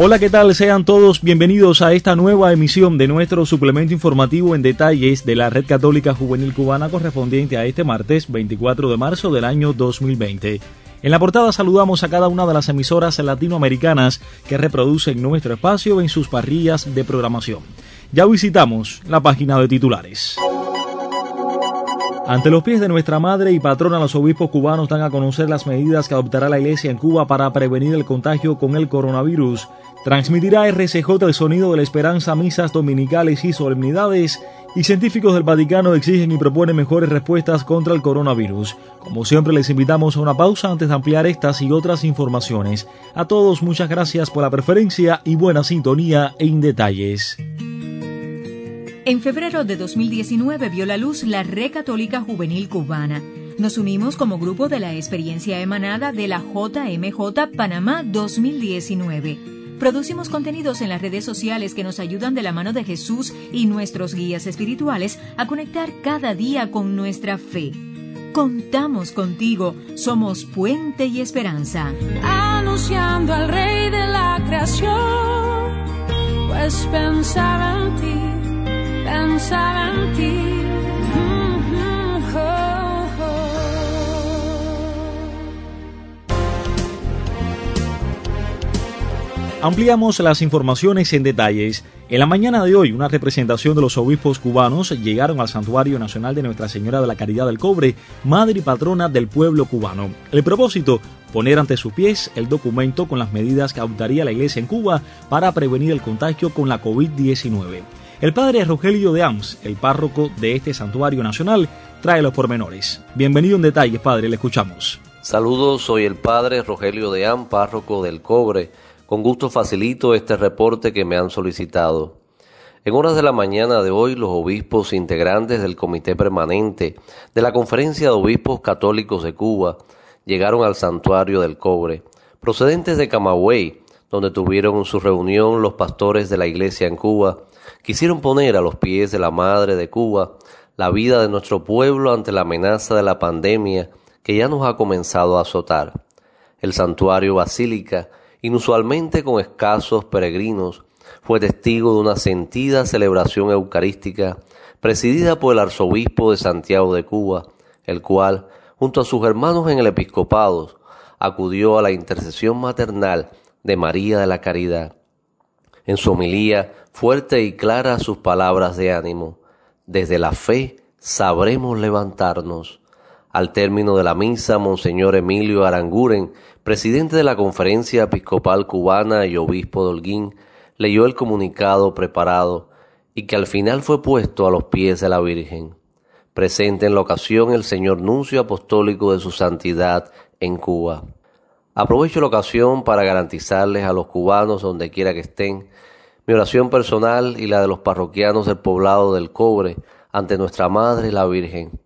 Hola, ¿qué tal? Sean todos bienvenidos a esta nueva emisión de nuestro suplemento informativo en detalles de la Red Católica Juvenil Cubana correspondiente a este martes 24 de marzo del año 2020. En la portada saludamos a cada una de las emisoras latinoamericanas que reproducen nuestro espacio en sus parrillas de programación. Ya visitamos la página de titulares. Ante los pies de nuestra madre y patrona, los obispos cubanos dan a conocer las medidas que adoptará la Iglesia en Cuba para prevenir el contagio con el coronavirus. Transmitirá RCJ el sonido de la esperanza, misas dominicales y solemnidades, y científicos del Vaticano exigen y proponen mejores respuestas contra el coronavirus. Como siempre les invitamos a una pausa antes de ampliar estas y otras informaciones. A todos muchas gracias por la preferencia y buena sintonía en detalles. En febrero de 2019 vio la luz la Red Católica Juvenil Cubana. Nos unimos como grupo de la experiencia emanada de la JMJ Panamá 2019 Producimos contenidos en las redes sociales que nos ayudan de la mano de Jesús y nuestros guías espirituales a conectar cada día con nuestra fe. Contamos contigo, somos puente y esperanza. Anunciando al Rey de la creación, pues pensaba en ti, pensaba en ti Ampliamos las informaciones en detalles. En la mañana de hoy, una representación de los obispos cubanos llegaron al Santuario Nacional de Nuestra Señora de la Caridad del Cobre, madre y patrona del pueblo cubano. El propósito, poner ante sus pies el documento con las medidas que adoptaría la Iglesia en Cuba para prevenir el contagio con la COVID-19. El padre Rogelio de Ams, el párroco de este santuario nacional, trae los pormenores. Bienvenido en detalles, padre, le escuchamos. Saludos, soy el padre Rogelio de Ams, párroco del Cobre con gusto facilito este reporte que me han solicitado. En horas de la mañana de hoy, los obispos integrantes del Comité Permanente de la Conferencia de Obispos Católicos de Cuba llegaron al Santuario del Cobre, procedentes de Camagüey, donde tuvieron su reunión los pastores de la Iglesia en Cuba, quisieron poner a los pies de la Madre de Cuba la vida de nuestro pueblo ante la amenaza de la pandemia que ya nos ha comenzado a azotar. El santuario basílica inusualmente con escasos peregrinos, fue testigo de una sentida celebración eucarística presidida por el arzobispo de Santiago de Cuba, el cual, junto a sus hermanos en el episcopado, acudió a la intercesión maternal de María de la Caridad. En su homilía, fuerte y clara sus palabras de ánimo, desde la fe sabremos levantarnos. Al término de la misa, Monseñor Emilio Aranguren presidente de la Conferencia Episcopal Cubana y obispo de Holguín, leyó el comunicado preparado y que al final fue puesto a los pies de la Virgen. Presente en la ocasión el señor nuncio apostólico de su santidad en Cuba. Aprovecho la ocasión para garantizarles a los cubanos donde quiera que estén mi oración personal y la de los parroquianos del poblado del Cobre ante nuestra Madre la Virgen.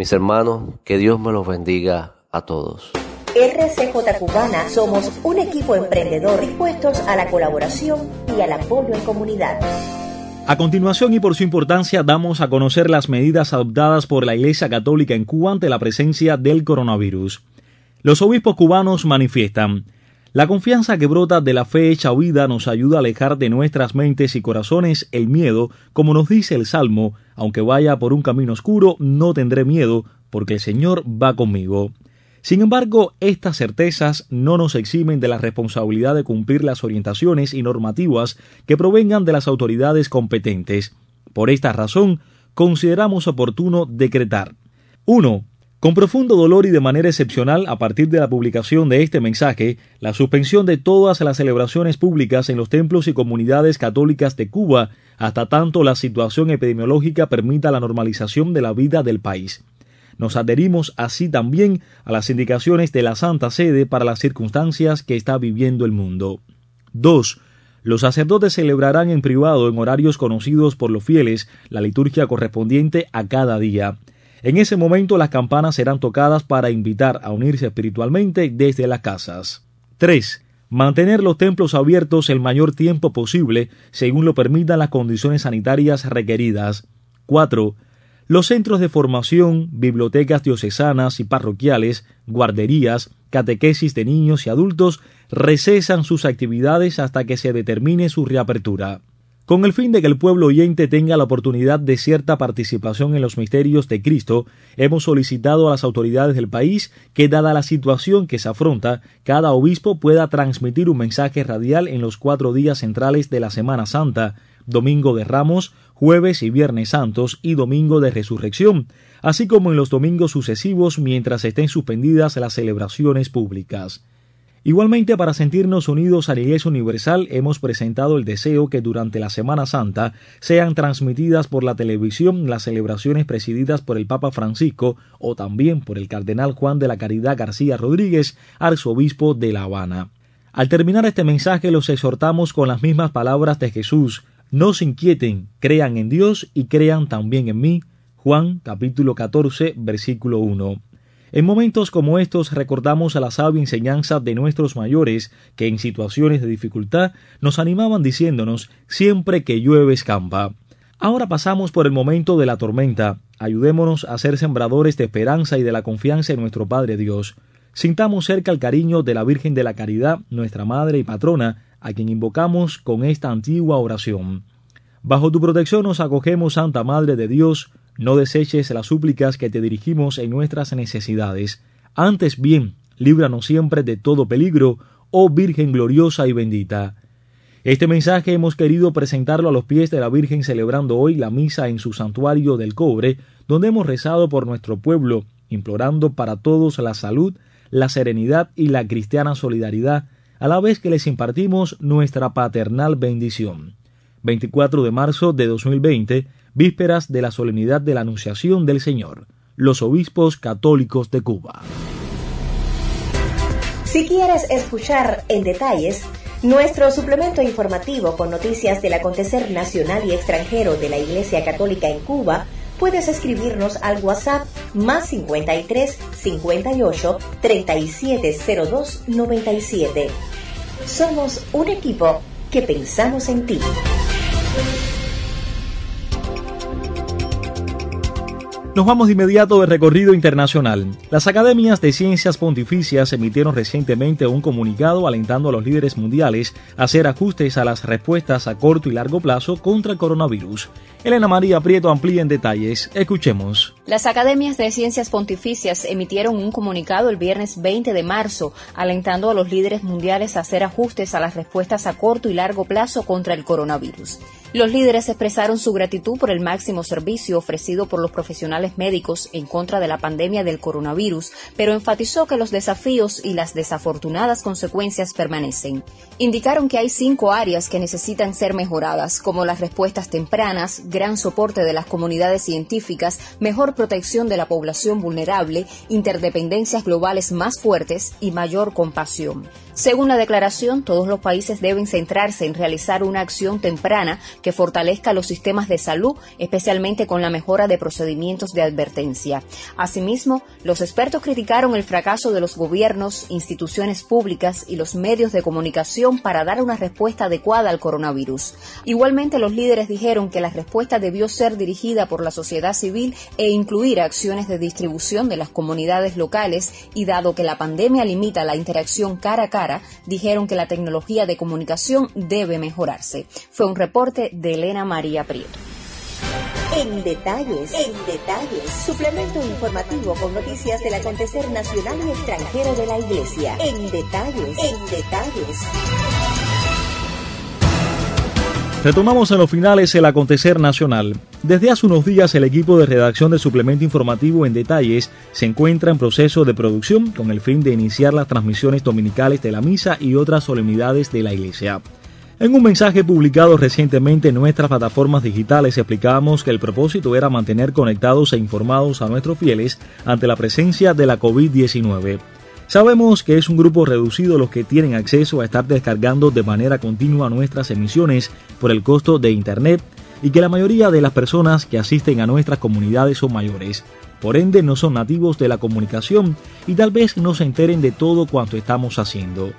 Mis hermanos, que Dios me los bendiga a todos. RCJ Cubana somos un equipo emprendedor dispuestos a la colaboración y al apoyo en comunidad. A continuación y por su importancia damos a conocer las medidas adoptadas por la Iglesia Católica en Cuba ante la presencia del coronavirus. Los obispos cubanos manifiestan la confianza que brota de la fe hecha vida nos ayuda a alejar de nuestras mentes y corazones el miedo, como nos dice el Salmo, aunque vaya por un camino oscuro, no tendré miedo, porque el Señor va conmigo. Sin embargo, estas certezas no nos eximen de la responsabilidad de cumplir las orientaciones y normativas que provengan de las autoridades competentes. Por esta razón, consideramos oportuno decretar 1. Con profundo dolor y de manera excepcional, a partir de la publicación de este mensaje, la suspensión de todas las celebraciones públicas en los templos y comunidades católicas de Cuba, hasta tanto la situación epidemiológica permita la normalización de la vida del país. Nos adherimos así también a las indicaciones de la Santa Sede para las circunstancias que está viviendo el mundo. 2. Los sacerdotes celebrarán en privado en horarios conocidos por los fieles la liturgia correspondiente a cada día. En ese momento las campanas serán tocadas para invitar a unirse espiritualmente desde las casas. 3. Mantener los templos abiertos el mayor tiempo posible según lo permitan las condiciones sanitarias requeridas. 4. Los centros de formación, bibliotecas diocesanas y parroquiales, guarderías, catequesis de niños y adultos recesan sus actividades hasta que se determine su reapertura. Con el fin de que el pueblo oyente tenga la oportunidad de cierta participación en los misterios de Cristo, hemos solicitado a las autoridades del país que, dada la situación que se afronta, cada obispo pueda transmitir un mensaje radial en los cuatro días centrales de la Semana Santa, Domingo de Ramos, jueves y viernes santos y domingo de resurrección, así como en los domingos sucesivos mientras estén suspendidas las celebraciones públicas. Igualmente, para sentirnos unidos a la Iglesia Universal, hemos presentado el deseo que durante la Semana Santa sean transmitidas por la televisión las celebraciones presididas por el Papa Francisco o también por el Cardenal Juan de la Caridad García Rodríguez, arzobispo de La Habana. Al terminar este mensaje los exhortamos con las mismas palabras de Jesús, no se inquieten, crean en Dios y crean también en mí. Juan capítulo 14 versículo 1. En momentos como estos recordamos a la sabia enseñanza de nuestros mayores que en situaciones de dificultad nos animaban diciéndonos siempre que llueve escampa. Ahora pasamos por el momento de la tormenta. Ayudémonos a ser sembradores de esperanza y de la confianza en nuestro Padre Dios. Sintamos cerca el cariño de la Virgen de la Caridad, nuestra Madre y Patrona, a quien invocamos con esta antigua oración. Bajo tu protección nos acogemos, Santa Madre de Dios, no deseches las súplicas que te dirigimos en nuestras necesidades. Antes bien, líbranos siempre de todo peligro, oh Virgen gloriosa y bendita. Este mensaje hemos querido presentarlo a los pies de la Virgen celebrando hoy la misa en su santuario del cobre, donde hemos rezado por nuestro pueblo, implorando para todos la salud, la serenidad y la cristiana solidaridad, a la vez que les impartimos nuestra paternal bendición. 24 de marzo de 2020, vísperas de la solemnidad de la Anunciación del Señor, los obispos católicos de Cuba. Si quieres escuchar en detalles nuestro suplemento informativo con noticias del acontecer nacional y extranjero de la Iglesia Católica en Cuba, puedes escribirnos al WhatsApp más 53 58 3702 97. Somos un equipo que pensamos en ti. Nos vamos de inmediato de recorrido internacional. Las academias de ciencias pontificias emitieron recientemente un comunicado alentando a los líderes mundiales a hacer ajustes a las respuestas a corto y largo plazo contra el coronavirus. Elena María Prieto amplía en detalles. Escuchemos. Las academias de ciencias pontificias emitieron un comunicado el viernes 20 de marzo alentando a los líderes mundiales a hacer ajustes a las respuestas a corto y largo plazo contra el coronavirus. Los líderes expresaron su gratitud por el máximo servicio ofrecido por los profesionales médicos en contra de la pandemia del coronavirus, pero enfatizó que los desafíos y las desafortunadas consecuencias permanecen. Indicaron que hay cinco áreas que necesitan ser mejoradas, como las respuestas tempranas, gran soporte de las comunidades científicas, mejor protección de la población vulnerable, interdependencias globales más fuertes y mayor compasión. Según la declaración, todos los países deben centrarse en realizar una acción temprana que fortalezca los sistemas de salud, especialmente con la mejora de procedimientos de advertencia. Asimismo, los expertos criticaron el fracaso de los gobiernos, instituciones públicas y los medios de comunicación para dar una respuesta adecuada al coronavirus. Igualmente, los líderes dijeron que la respuesta debió ser dirigida por la sociedad civil e incluir acciones de distribución de las comunidades locales y dado que la pandemia limita la interacción cara a cara, dijeron que la tecnología de comunicación debe mejorarse. Fue un reporte de Elena María Prieto. En detalles, en detalles, suplemento informativo con noticias del acontecer nacional y extranjero de la Iglesia. En detalles, en detalles. Retomamos en los finales el acontecer nacional. Desde hace unos días el equipo de redacción de suplemento informativo en detalles se encuentra en proceso de producción con el fin de iniciar las transmisiones dominicales de la misa y otras solemnidades de la iglesia. En un mensaje publicado recientemente en nuestras plataformas digitales explicábamos que el propósito era mantener conectados e informados a nuestros fieles ante la presencia de la COVID-19. Sabemos que es un grupo reducido los que tienen acceso a estar descargando de manera continua nuestras emisiones por el costo de Internet y que la mayoría de las personas que asisten a nuestras comunidades son mayores. Por ende no son nativos de la comunicación y tal vez no se enteren de todo cuanto estamos haciendo.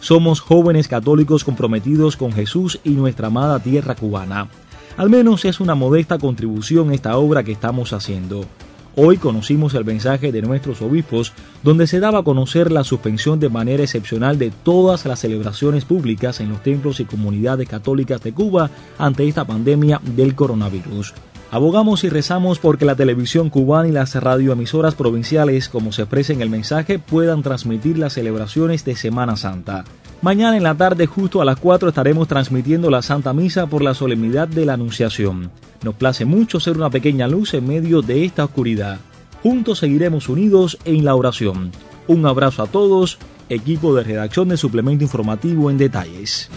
Somos jóvenes católicos comprometidos con Jesús y nuestra amada tierra cubana. Al menos es una modesta contribución esta obra que estamos haciendo. Hoy conocimos el mensaje de nuestros obispos donde se daba a conocer la suspensión de manera excepcional de todas las celebraciones públicas en los templos y comunidades católicas de Cuba ante esta pandemia del coronavirus. Abogamos y rezamos porque la televisión cubana y las radioemisoras provinciales, como se expresa en el mensaje, puedan transmitir las celebraciones de Semana Santa. Mañana en la tarde, justo a las 4, estaremos transmitiendo la Santa Misa por la solemnidad de la Anunciación. Nos place mucho ser una pequeña luz en medio de esta oscuridad. Juntos seguiremos unidos en la oración. Un abrazo a todos, equipo de redacción de Suplemento Informativo en Detalles.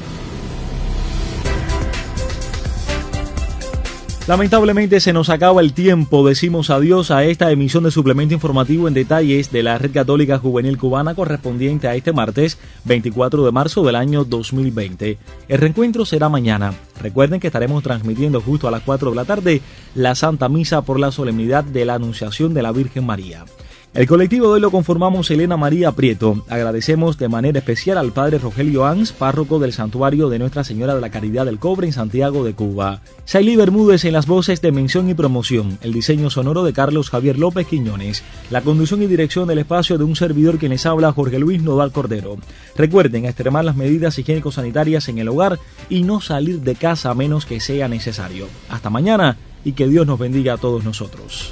Lamentablemente se nos acaba el tiempo, decimos adiós a esta emisión de suplemento informativo en detalles de la Red Católica Juvenil Cubana correspondiente a este martes 24 de marzo del año 2020. El reencuentro será mañana. Recuerden que estaremos transmitiendo justo a las 4 de la tarde la Santa Misa por la solemnidad de la Anunciación de la Virgen María. El colectivo de hoy lo conformamos Elena María Prieto. Agradecemos de manera especial al padre Rogelio Ans, párroco del santuario de Nuestra Señora de la Caridad del Cobre en Santiago de Cuba. Saily Bermúdez en las voces de mención y promoción, el diseño sonoro de Carlos Javier López Quiñones, la conducción y dirección del espacio de un servidor quien les habla Jorge Luis Nodal Cordero. Recuerden extremar las medidas higiénico-sanitarias en el hogar y no salir de casa a menos que sea necesario. Hasta mañana y que Dios nos bendiga a todos nosotros.